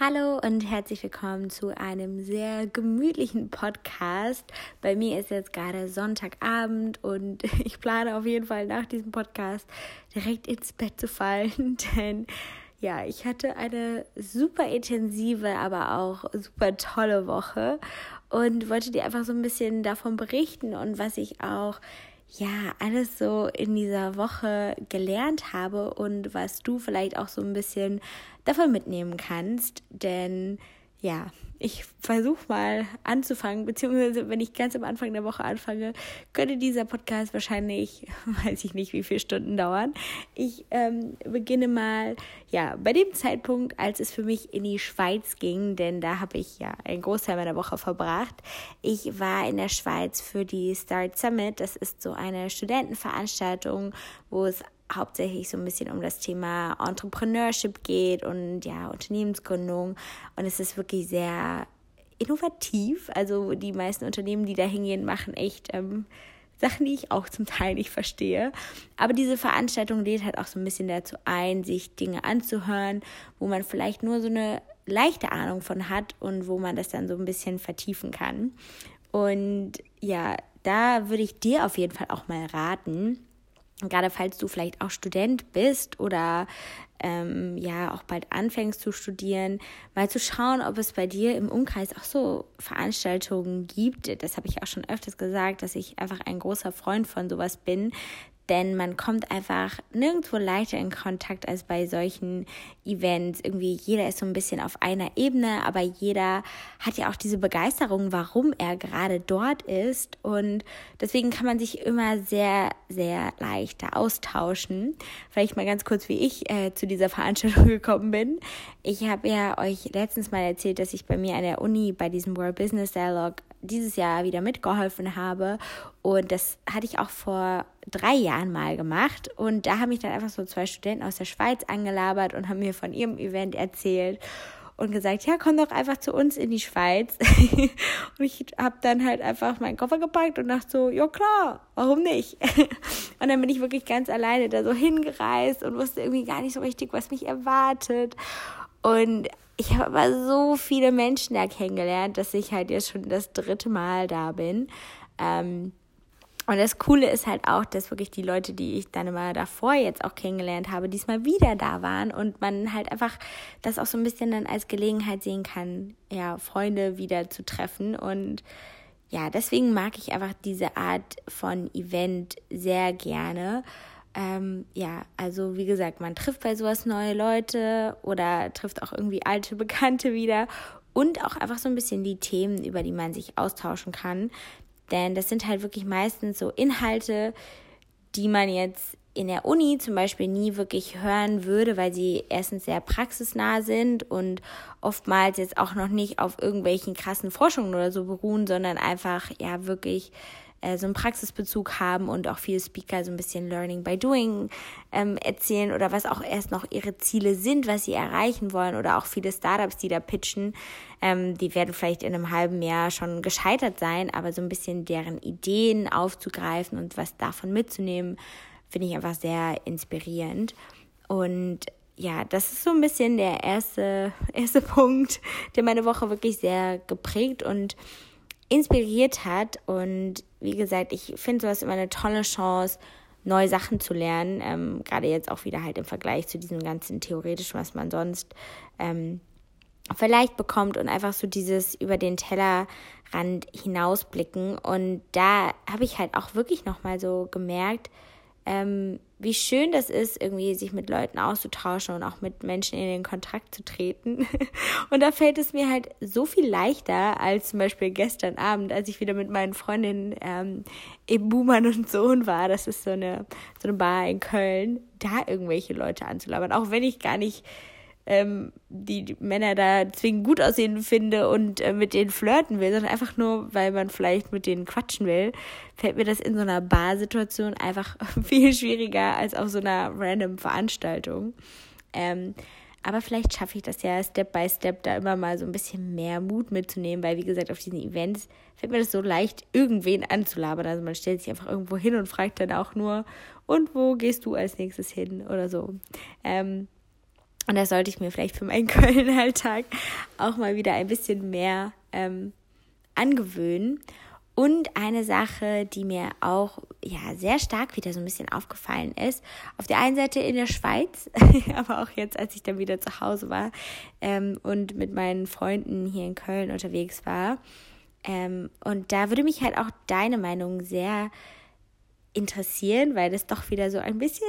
Hallo und herzlich willkommen zu einem sehr gemütlichen Podcast. Bei mir ist jetzt gerade Sonntagabend und ich plane auf jeden Fall nach diesem Podcast direkt ins Bett zu fallen, denn ja, ich hatte eine super intensive, aber auch super tolle Woche und wollte dir einfach so ein bisschen davon berichten und was ich auch ja, alles so in dieser Woche gelernt habe und was du vielleicht auch so ein bisschen davon mitnehmen kannst. Denn ja, ich versuche mal anzufangen, beziehungsweise wenn ich ganz am Anfang der Woche anfange, könnte dieser Podcast wahrscheinlich, weiß ich nicht, wie viele Stunden dauern. Ich ähm, beginne mal, ja, bei dem Zeitpunkt, als es für mich in die Schweiz ging, denn da habe ich ja einen Großteil meiner Woche verbracht. Ich war in der Schweiz für die Start Summit. Das ist so eine Studentenveranstaltung, wo es hauptsächlich so ein bisschen um das Thema Entrepreneurship geht und ja, Unternehmensgründung. Und es ist wirklich sehr innovativ. Also die meisten Unternehmen, die da hingehen, machen echt ähm, Sachen, die ich auch zum Teil nicht verstehe. Aber diese Veranstaltung lädt halt auch so ein bisschen dazu ein, sich Dinge anzuhören, wo man vielleicht nur so eine leichte Ahnung von hat und wo man das dann so ein bisschen vertiefen kann. Und ja, da würde ich dir auf jeden Fall auch mal raten, gerade falls du vielleicht auch Student bist oder ähm, ja auch bald anfängst zu studieren, mal zu schauen, ob es bei dir im Umkreis auch so Veranstaltungen gibt. Das habe ich auch schon öfters gesagt, dass ich einfach ein großer Freund von sowas bin, denn man kommt einfach nirgendwo leichter in Kontakt als bei solchen Events. Irgendwie jeder ist so ein bisschen auf einer Ebene, aber jeder hat ja auch diese Begeisterung, warum er gerade dort ist. Und deswegen kann man sich immer sehr, sehr leichter austauschen. Vielleicht mal ganz kurz, wie ich äh, zu dieser Veranstaltung gekommen bin. Ich habe ja euch letztens mal erzählt, dass ich bei mir an der Uni bei diesem World Business Dialogue dieses Jahr wieder mitgeholfen habe. Und das hatte ich auch vor drei Jahren mal gemacht. Und da haben mich dann einfach so zwei Studenten aus der Schweiz angelabert und haben mir von ihrem Event erzählt und gesagt, ja, komm doch einfach zu uns in die Schweiz. und ich habe dann halt einfach meinen Koffer gepackt und dachte so, ja klar, warum nicht? und dann bin ich wirklich ganz alleine da so hingereist und wusste irgendwie gar nicht so richtig, was mich erwartet. Und ich habe aber so viele Menschen da kennengelernt, dass ich halt jetzt schon das dritte Mal da bin. Ähm, und das Coole ist halt auch, dass wirklich die Leute, die ich dann immer davor jetzt auch kennengelernt habe, diesmal wieder da waren und man halt einfach das auch so ein bisschen dann als Gelegenheit sehen kann, ja, Freunde wieder zu treffen. Und ja, deswegen mag ich einfach diese Art von Event sehr gerne. Ähm, ja, also wie gesagt, man trifft bei sowas neue Leute oder trifft auch irgendwie alte Bekannte wieder und auch einfach so ein bisschen die Themen, über die man sich austauschen kann. Denn das sind halt wirklich meistens so Inhalte, die man jetzt in der Uni zum Beispiel nie wirklich hören würde, weil sie erstens sehr praxisnah sind und oftmals jetzt auch noch nicht auf irgendwelchen krassen Forschungen oder so beruhen, sondern einfach ja wirklich äh, so einen Praxisbezug haben und auch viele Speaker so ein bisschen Learning by Doing ähm, erzählen oder was auch erst noch ihre Ziele sind, was sie erreichen wollen oder auch viele Startups, die da pitchen, ähm, die werden vielleicht in einem halben Jahr schon gescheitert sein, aber so ein bisschen deren Ideen aufzugreifen und was davon mitzunehmen, finde ich einfach sehr inspirierend. Und ja, das ist so ein bisschen der erste, erste Punkt, der meine Woche wirklich sehr geprägt und inspiriert hat. Und wie gesagt, ich finde sowas immer eine tolle Chance, neue Sachen zu lernen. Ähm, Gerade jetzt auch wieder halt im Vergleich zu diesem ganzen theoretischen, was man sonst ähm, vielleicht bekommt und einfach so dieses über den Tellerrand hinausblicken. Und da habe ich halt auch wirklich nochmal so gemerkt, ähm, wie schön das ist, irgendwie sich mit Leuten auszutauschen und auch mit Menschen in den Kontakt zu treten. Und da fällt es mir halt so viel leichter als zum Beispiel gestern Abend, als ich wieder mit meinen Freundinnen ähm, im Buhmann und Sohn war. Das ist so eine, so eine Bar in Köln, da irgendwelche Leute anzulabern. Auch wenn ich gar nicht ähm, die Männer da zwingend gut aussehen finde und äh, mit denen flirten will, sondern einfach nur, weil man vielleicht mit denen quatschen will, fällt mir das in so einer Barsituation einfach viel schwieriger als auf so einer random Veranstaltung. Ähm, aber vielleicht schaffe ich das ja Step by Step, da immer mal so ein bisschen mehr Mut mitzunehmen, weil, wie gesagt, auf diesen Events fällt mir das so leicht, irgendwen anzulabern. Also man stellt sich einfach irgendwo hin und fragt dann auch nur, und wo gehst du als nächstes hin oder so. Ähm, Und das sollte ich mir vielleicht für meinen Köln-Alltag auch mal wieder ein bisschen mehr ähm, angewöhnen. Und eine Sache, die mir auch ja sehr stark wieder so ein bisschen aufgefallen ist, auf der einen Seite in der Schweiz, aber auch jetzt, als ich dann wieder zu Hause war ähm, und mit meinen Freunden hier in Köln unterwegs war. Ähm, und da würde mich halt auch deine Meinung sehr interessieren, weil das doch wieder so ein bisschen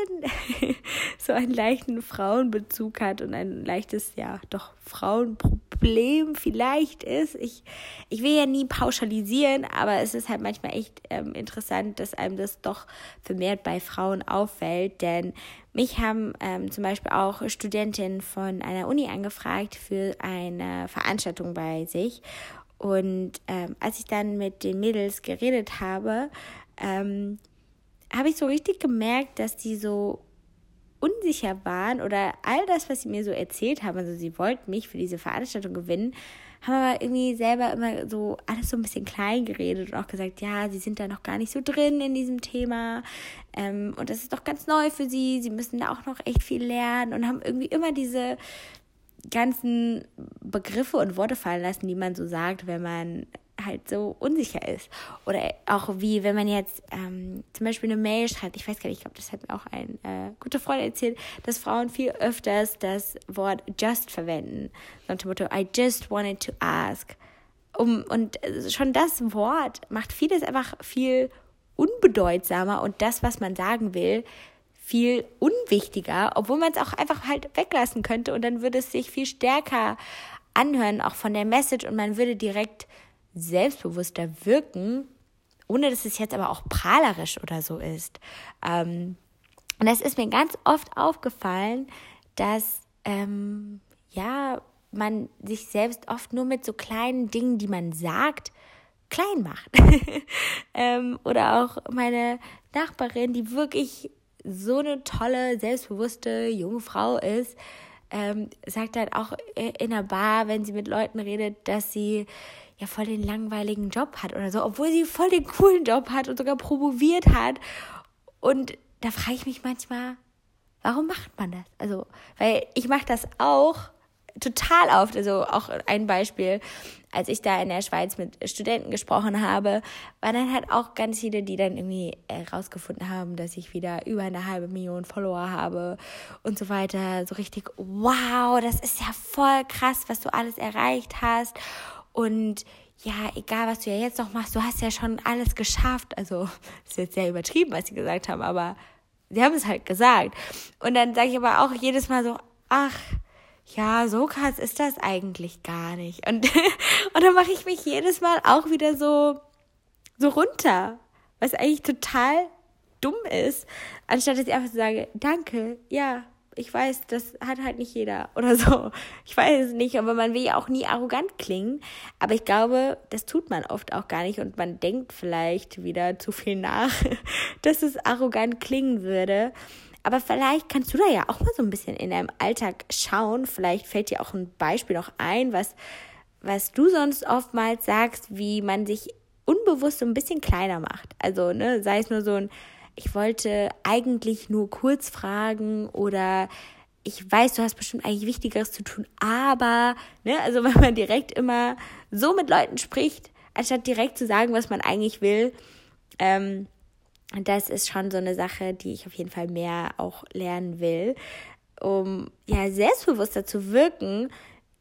so einen leichten Frauenbezug hat und ein leichtes, ja, doch Frauenproblem vielleicht ist. Ich, ich will ja nie pauschalisieren, aber es ist halt manchmal echt ähm, interessant, dass einem das doch vermehrt bei Frauen auffällt, denn mich haben ähm, zum Beispiel auch Studentinnen von einer Uni angefragt für eine Veranstaltung bei sich. Und ähm, als ich dann mit den Mädels geredet habe, ähm, habe ich so richtig gemerkt, dass die so unsicher waren oder all das, was sie mir so erzählt haben, also sie wollten mich für diese Veranstaltung gewinnen, haben aber irgendwie selber immer so alles so ein bisschen klein geredet und auch gesagt, ja, sie sind da noch gar nicht so drin in diesem Thema ähm, und das ist doch ganz neu für sie, sie müssen da auch noch echt viel lernen und haben irgendwie immer diese ganzen Begriffe und Worte fallen lassen, die man so sagt, wenn man halt so unsicher ist. Oder auch wie, wenn man jetzt ähm, zum Beispiel eine Mail schreibt, ich weiß gar nicht, ich glaube, das hat mir auch ein äh, guter Freund erzählt, dass Frauen viel öfters das Wort just verwenden. So unter Motto, I just wanted to ask. Um, und schon das Wort macht vieles einfach viel unbedeutsamer und das, was man sagen will, viel unwichtiger, obwohl man es auch einfach halt weglassen könnte und dann würde es sich viel stärker anhören, auch von der Message und man würde direkt selbstbewusster wirken, ohne dass es jetzt aber auch prahlerisch oder so ist. Ähm, und das ist mir ganz oft aufgefallen, dass ähm, ja man sich selbst oft nur mit so kleinen Dingen, die man sagt, klein macht. ähm, oder auch meine Nachbarin, die wirklich so eine tolle, selbstbewusste junge Frau ist, ähm, sagt halt auch in der Bar, wenn sie mit Leuten redet, dass sie ja voll den langweiligen Job hat oder so, obwohl sie voll den coolen Job hat und sogar promoviert hat. Und da frage ich mich manchmal, warum macht man das? Also, weil ich mache das auch total oft. Also auch ein Beispiel, als ich da in der Schweiz mit Studenten gesprochen habe, waren dann halt auch ganz viele, die dann irgendwie herausgefunden haben, dass ich wieder über eine halbe Million Follower habe und so weiter. So richtig, wow, das ist ja voll krass, was du alles erreicht hast. Und ja, egal was du ja jetzt noch machst, du hast ja schon alles geschafft. Also, ist jetzt sehr übertrieben, was sie gesagt haben, aber sie haben es halt gesagt. Und dann sage ich aber auch jedes Mal so, ach, ja, so krass ist das eigentlich gar nicht. Und, und dann mache ich mich jedes Mal auch wieder so, so runter, was eigentlich total dumm ist, anstatt dass ich einfach so sage, danke, ja, ich weiß, das hat halt nicht jeder oder so. Ich weiß es nicht, aber man will ja auch nie arrogant klingen. Aber ich glaube, das tut man oft auch gar nicht und man denkt vielleicht wieder zu viel nach, dass es arrogant klingen würde. Aber vielleicht kannst du da ja auch mal so ein bisschen in deinem Alltag schauen. Vielleicht fällt dir auch ein Beispiel noch ein, was, was du sonst oftmals sagst, wie man sich unbewusst so ein bisschen kleiner macht. Also, ne, sei es nur so ein, ich wollte eigentlich nur kurz fragen oder ich weiß, du hast bestimmt eigentlich Wichtigeres zu tun, aber, ne, also wenn man direkt immer so mit Leuten spricht, anstatt direkt zu sagen, was man eigentlich will, ähm, das ist schon so eine Sache, die ich auf jeden Fall mehr auch lernen will, um ja selbstbewusster zu wirken.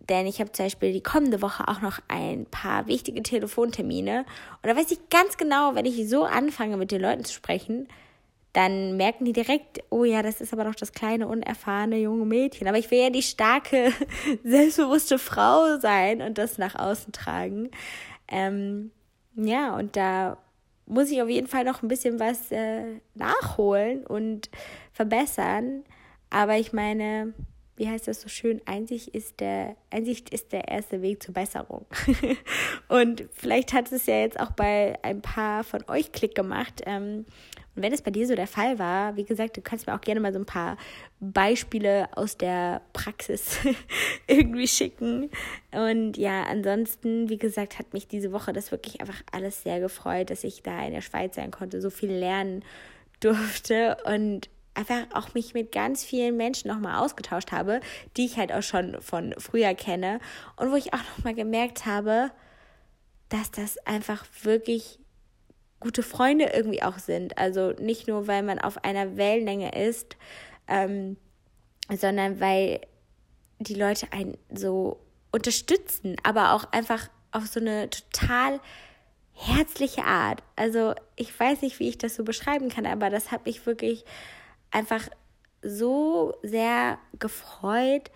Denn ich habe zum Beispiel die kommende Woche auch noch ein paar wichtige Telefontermine. Und da weiß ich ganz genau, wenn ich so anfange, mit den Leuten zu sprechen, dann merken die direkt, oh ja, das ist aber doch das kleine, unerfahrene junge Mädchen. Aber ich will ja die starke, selbstbewusste Frau sein und das nach außen tragen. Ähm, ja, und da muss ich auf jeden Fall noch ein bisschen was äh, nachholen und verbessern. Aber ich meine, wie heißt das so schön? Einsicht ist der, Einsicht ist der erste Weg zur Besserung. und vielleicht hat es ja jetzt auch bei ein paar von euch Klick gemacht. Ähm, und wenn es bei dir so der Fall war, wie gesagt, du kannst mir auch gerne mal so ein paar Beispiele aus der Praxis irgendwie schicken. Und ja, ansonsten, wie gesagt, hat mich diese Woche das wirklich einfach alles sehr gefreut, dass ich da in der Schweiz sein konnte, so viel lernen durfte. Und einfach auch mich mit ganz vielen Menschen nochmal ausgetauscht habe, die ich halt auch schon von früher kenne und wo ich auch nochmal gemerkt habe, dass das einfach wirklich gute Freunde irgendwie auch sind. Also nicht nur, weil man auf einer Wellenlänge ist, ähm, sondern weil die Leute einen so unterstützen, aber auch einfach auf so eine total herzliche Art. Also ich weiß nicht, wie ich das so beschreiben kann, aber das hat mich wirklich einfach so sehr gefreut,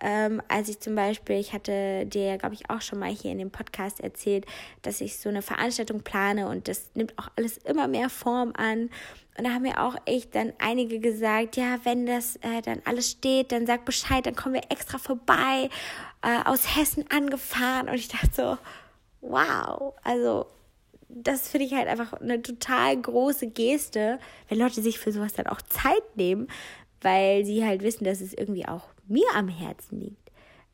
ähm, als ich zum Beispiel, ich hatte dir, glaube ich, auch schon mal hier in dem Podcast erzählt, dass ich so eine Veranstaltung plane und das nimmt auch alles immer mehr Form an. Und da haben mir auch echt dann einige gesagt, ja, wenn das äh, dann alles steht, dann sag Bescheid, dann kommen wir extra vorbei, äh, aus Hessen angefahren. Und ich dachte so, wow, also das finde ich halt einfach eine total große Geste, wenn Leute sich für sowas dann auch Zeit nehmen, weil sie halt wissen, dass es irgendwie auch mir am Herzen liegt.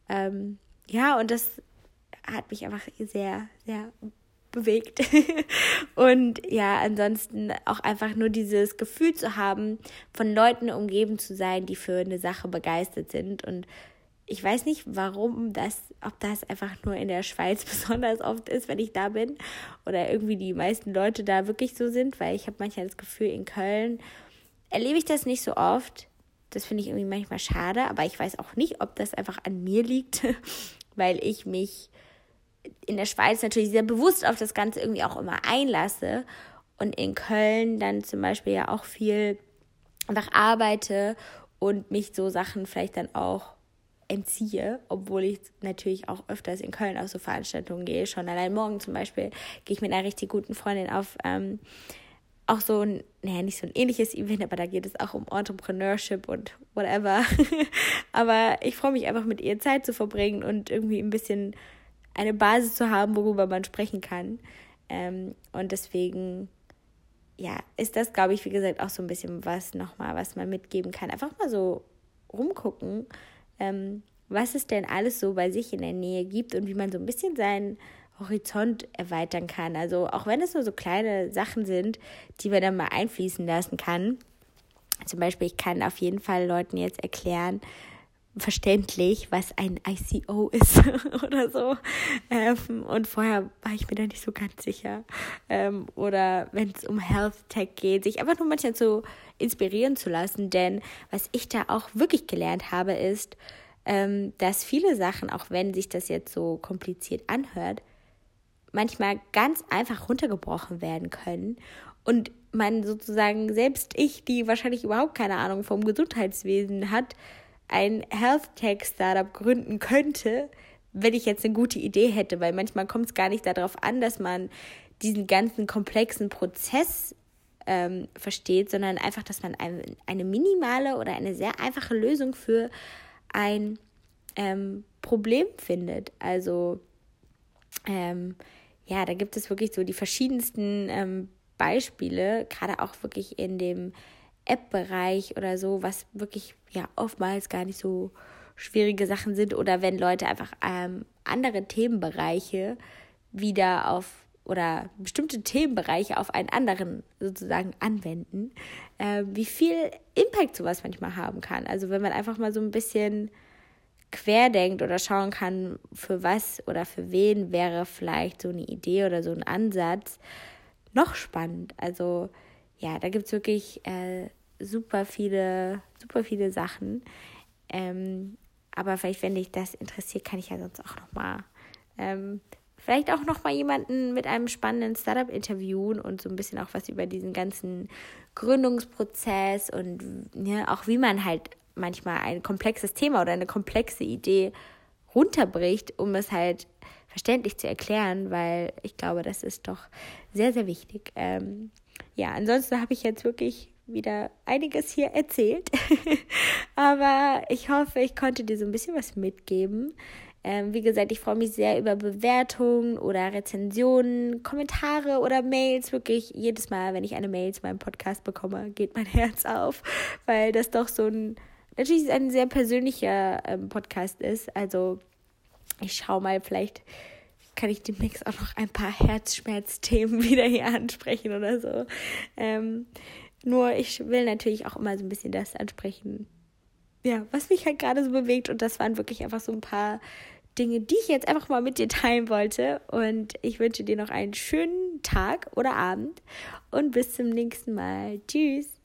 Ähm, ja, und das hat mich einfach sehr, sehr bewegt. und ja, ansonsten auch einfach nur dieses Gefühl zu haben, von Leuten umgeben zu sein, die für eine Sache begeistert sind. Und ich weiß nicht, warum das, ob das einfach nur in der Schweiz besonders oft ist, wenn ich da bin. Oder irgendwie die meisten Leute da wirklich so sind, weil ich habe manchmal das Gefühl, in Köln erlebe ich das nicht so oft. Das finde ich irgendwie manchmal schade, aber ich weiß auch nicht, ob das einfach an mir liegt, weil ich mich in der Schweiz natürlich sehr bewusst auf das Ganze irgendwie auch immer einlasse und in Köln dann zum Beispiel ja auch viel einfach arbeite und mich so Sachen vielleicht dann auch entziehe, obwohl ich natürlich auch öfters in Köln auf so Veranstaltungen gehe. Schon allein morgen zum Beispiel gehe ich mit einer richtig guten Freundin auf ähm, auch so ein, naja, nicht so ein ähnliches Event, aber da geht es auch um Entrepreneurship und whatever. aber ich freue mich einfach mit ihr Zeit zu verbringen und irgendwie ein bisschen eine Basis zu haben, worüber man sprechen kann. Ähm, und deswegen, ja, ist das, glaube ich, wie gesagt, auch so ein bisschen was nochmal, was man mitgeben kann. Einfach mal so rumgucken, ähm, was es denn alles so bei sich in der Nähe gibt und wie man so ein bisschen seinen Horizont erweitern kann. Also auch wenn es nur so kleine Sachen sind, die man dann mal einfließen lassen kann. Zum Beispiel, ich kann auf jeden Fall Leuten jetzt erklären, verständlich, was ein ICO ist oder so. Ähm, und vorher war ich mir da nicht so ganz sicher. Ähm, oder wenn es um Health Tech geht, sich einfach nur manchmal so inspirieren zu lassen. Denn was ich da auch wirklich gelernt habe, ist, ähm, dass viele Sachen, auch wenn sich das jetzt so kompliziert anhört, manchmal ganz einfach runtergebrochen werden können und man sozusagen selbst ich, die wahrscheinlich überhaupt keine Ahnung vom Gesundheitswesen hat, ein Health Tech Startup gründen könnte, wenn ich jetzt eine gute Idee hätte, weil manchmal kommt es gar nicht darauf an, dass man diesen ganzen komplexen Prozess ähm, versteht, sondern einfach, dass man ein, eine minimale oder eine sehr einfache Lösung für ein ähm, Problem findet. Also ähm, ja, da gibt es wirklich so die verschiedensten ähm, Beispiele, gerade auch wirklich in dem App-Bereich oder so, was wirklich ja oftmals gar nicht so schwierige Sachen sind oder wenn Leute einfach ähm, andere Themenbereiche wieder auf oder bestimmte Themenbereiche auf einen anderen sozusagen anwenden, äh, wie viel Impact sowas manchmal haben kann. Also wenn man einfach mal so ein bisschen querdenkt oder schauen kann, für was oder für wen wäre vielleicht so eine Idee oder so ein Ansatz noch spannend. Also ja, da gibt es wirklich äh, super viele, super viele Sachen. Ähm, aber vielleicht, wenn dich das interessiert, kann ich ja sonst auch noch mal ähm, vielleicht auch noch mal jemanden mit einem spannenden Startup interviewen und so ein bisschen auch was über diesen ganzen Gründungsprozess und ja, auch wie man halt manchmal ein komplexes Thema oder eine komplexe Idee runterbricht, um es halt verständlich zu erklären, weil ich glaube, das ist doch sehr, sehr wichtig. Ähm, ja, ansonsten habe ich jetzt wirklich wieder einiges hier erzählt, aber ich hoffe, ich konnte dir so ein bisschen was mitgeben. Ähm, wie gesagt, ich freue mich sehr über Bewertungen oder Rezensionen, Kommentare oder Mails. Wirklich jedes Mal, wenn ich eine Mail zu meinem Podcast bekomme, geht mein Herz auf, weil das doch so ein natürlich ein sehr persönlicher ähm, Podcast ist. Also ich schaue mal, vielleicht kann ich demnächst auch noch ein paar Herzschmerzthemen wieder hier ansprechen oder so. Ähm, Nur ich will natürlich auch immer so ein bisschen das ansprechen, ja, was mich halt gerade so bewegt. Und das waren wirklich einfach so ein paar Dinge, die ich jetzt einfach mal mit dir teilen wollte. Und ich wünsche dir noch einen schönen Tag oder Abend und bis zum nächsten Mal. Tschüss.